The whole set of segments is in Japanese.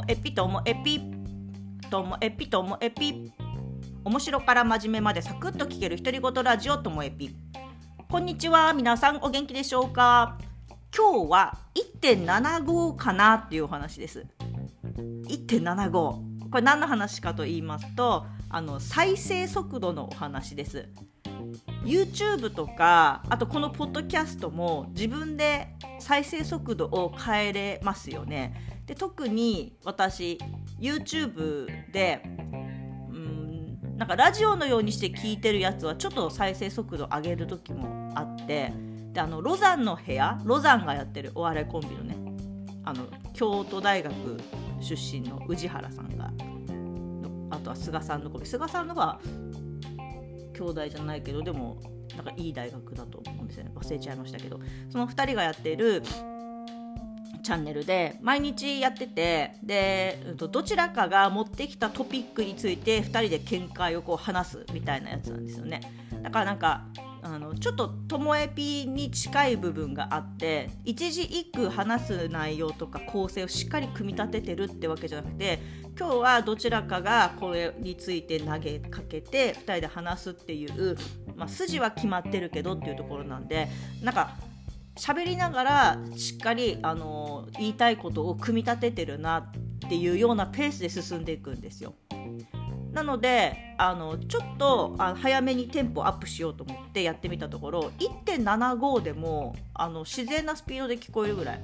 もエピともエピともエピともエピ。面白から真面目までサクッと聞ける独り言ラジオともエピ。こんにちは皆さんお元気でしょうか？今日は1.75かなっていうお話です。1.75これ何の話かと言いますとあの再生速度のお話です。YouTube とかあとこのポッドキャストも自分で再生速度を変えれますよね。で特に私 YouTube でうんなんかラジオのようにして聞いてるやつはちょっと再生速度上げる時もあってであのロザンの部屋ロザンがやってるお笑いコンビのねあの京都大学出身の宇治原さんがあとは菅さんのコンビ菅さんのが兄弟じゃないけどでもなんかいい大学だと思うんですよね忘れちゃいましたけどその2人がやっているチャンネルで毎日やっててでどちらかが持ってきたトピックについて2人で見解をこう話すみたいなやつなんですよね。だからなんかあのちょっとともえぴに近い部分があって一字一句話す内容とか構成をしっかり組み立ててるってわけじゃなくて今日はどちらかがこれについて投げかけて2人で話すっていう、まあ、筋は決まってるけどっていうところなんでなんか喋りながらしっかりあの言いたいことを組み立ててるなっていうようなペースで進んでいくんですよ。なのであのちょっとあ早めにテンポアップしようと思ってやってみたところ1.75でもあの自然なスピードで聞こえるぐらい。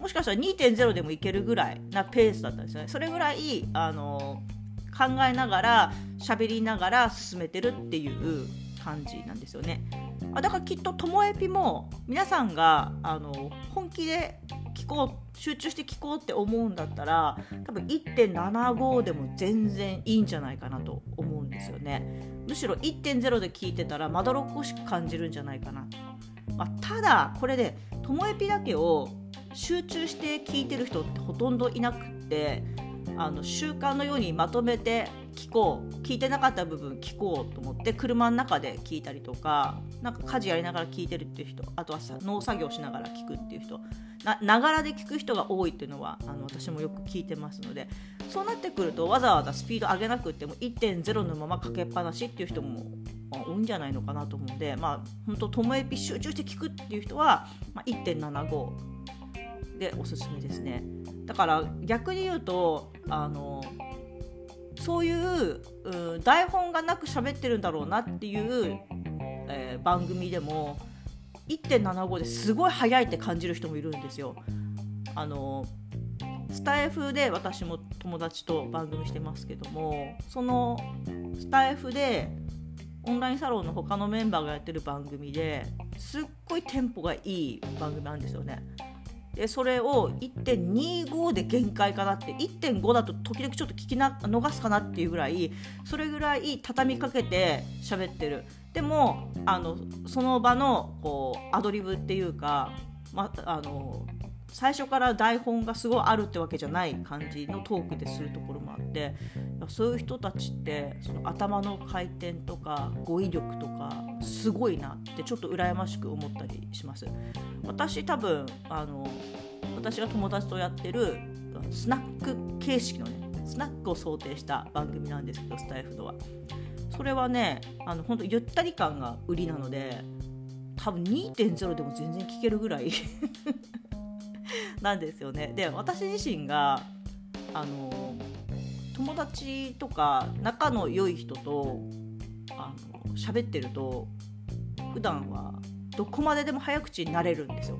もしかしたら2.0でもいけるぐらいなペースだったんですよね。それぐらいあの考えながら喋りながら進めてるっていう感じなんですよね。あだからきっとともえぴも皆さんがあの本気でこう集中して聞こうって思うんだったら多分1.75でも全然いいんじゃないかなと思うんですよね。むしろ1.0で聞いてたらまどろっこしく感じるんじゃないかな、まあ、ただこれでともえぴだけを集中して聞いてる人ってほとんどいなくってあの習慣のようにまとめて聞こう聞いてなかった部分聞こうと思って車の中で聞いたりとかなんか家事やりながら聞いてるっていう人あとはさ農作業しながら聞くっていう人ながらで聞く人が多いっていうのはあの私もよく聞いてますのでそうなってくるとわざわざスピード上げなくても1.0のままかけっぱなしっていう人も多いんじゃないのかなと思うんでまあ本当ともえぴ集中して聞くっていう人は、まあ、1.75でおすすめですね。だから逆に言うとあのそういうう台本がなく喋ってるんだろうなっていう、えー、番組でも1.75ですごい速いって感じる人もいるんですよ。あのスタイフで私も友達と番組してますけどもそのスタイフでオンラインサロンの他のメンバーがやってる番組ですっごいテンポがいい番組なんですよね。でそれを1.25で限界かなって1.5だと時々ちょっと聞きな逃すかなっていうぐらいそれぐらい畳みかけて喋ってる。でもあのその場のこうアドリブっていうか、ま、あの最初から台本がすごいあるってわけじゃない感じのトークでするところもあってそういう人たちってその頭の回転とか語彙力とかすごいなってちょっと羨ましく思ったりします。私多分あの私が友達とやってるスナック形式のねスナックを想定した番組なんですけどスタイフとはそれはねあの本当ゆったり感が売りなので多分2.0でも全然聞けるぐらい なんですよね。で私自身があの友達とか仲の良い人とあの喋ってると普段はどこまででも早口になれるんですよ。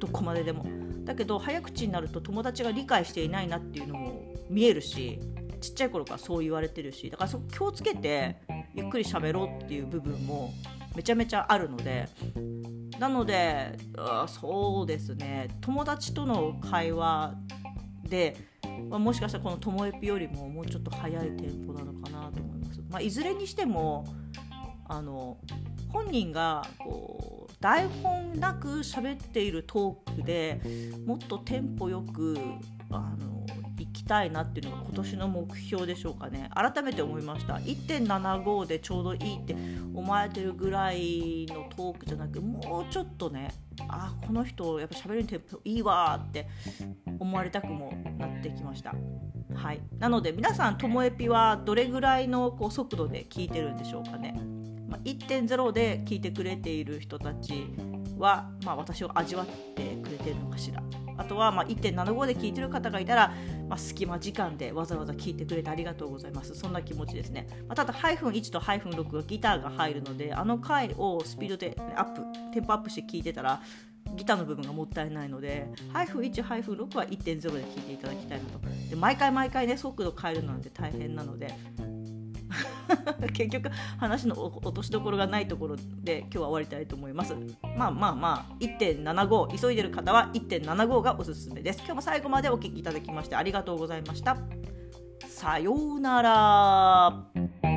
どこまででも。だけど早口になると友達が理解していないなっていうのも見えるしちっちゃい頃からそう言われてるしだからそこ気をつけてゆっくり喋ろうっていう部分もめちゃめちゃあるのでなのでそうですね友達との会話で、まあ、もしかしたらこのともえぴよりももうちょっと早いテンポなのかなと思います。まあ、いずれにしてもあの本人がこう台本なく喋っているトークでもっとテンポよくあのいきたいなっていうのが今年の目標でしょうかね改めて思いました1.75でちょうどいいって思われてるぐらいのトークじゃなくもうちょっとねあこの人やっぱ喋るテンポいいわって思われたくもなってきました。はい。なので皆さんともえぴはどれぐらいのこう速度で聞いてるんでしょうかね、まあ、1.0で聞いてくれている人たちは、まあ、私を味わってくれてるのかしら。あとはま1.75で聞いてる方がいたら、まあ、隙間時間でわざわざ聞いてくれてありがとうございます。そんな気持ちですね、まあ、ただハイフン1とハイフン6がギターが入るのであの回をスピードでアップテンポアップして聞いてたらギターの部分がもったいないのでハイフン1ハイフン6は1.0で聞いていただきたいなと。で毎回毎回ね速度変えるなんて大変なので 結局話の落としどころがないところで今日は終わりたいと思います。まあまあまあ1.75急いでる方は1.75がおすすめです。今日も最後までお聴きいただきましてありがとうございました。さようなら。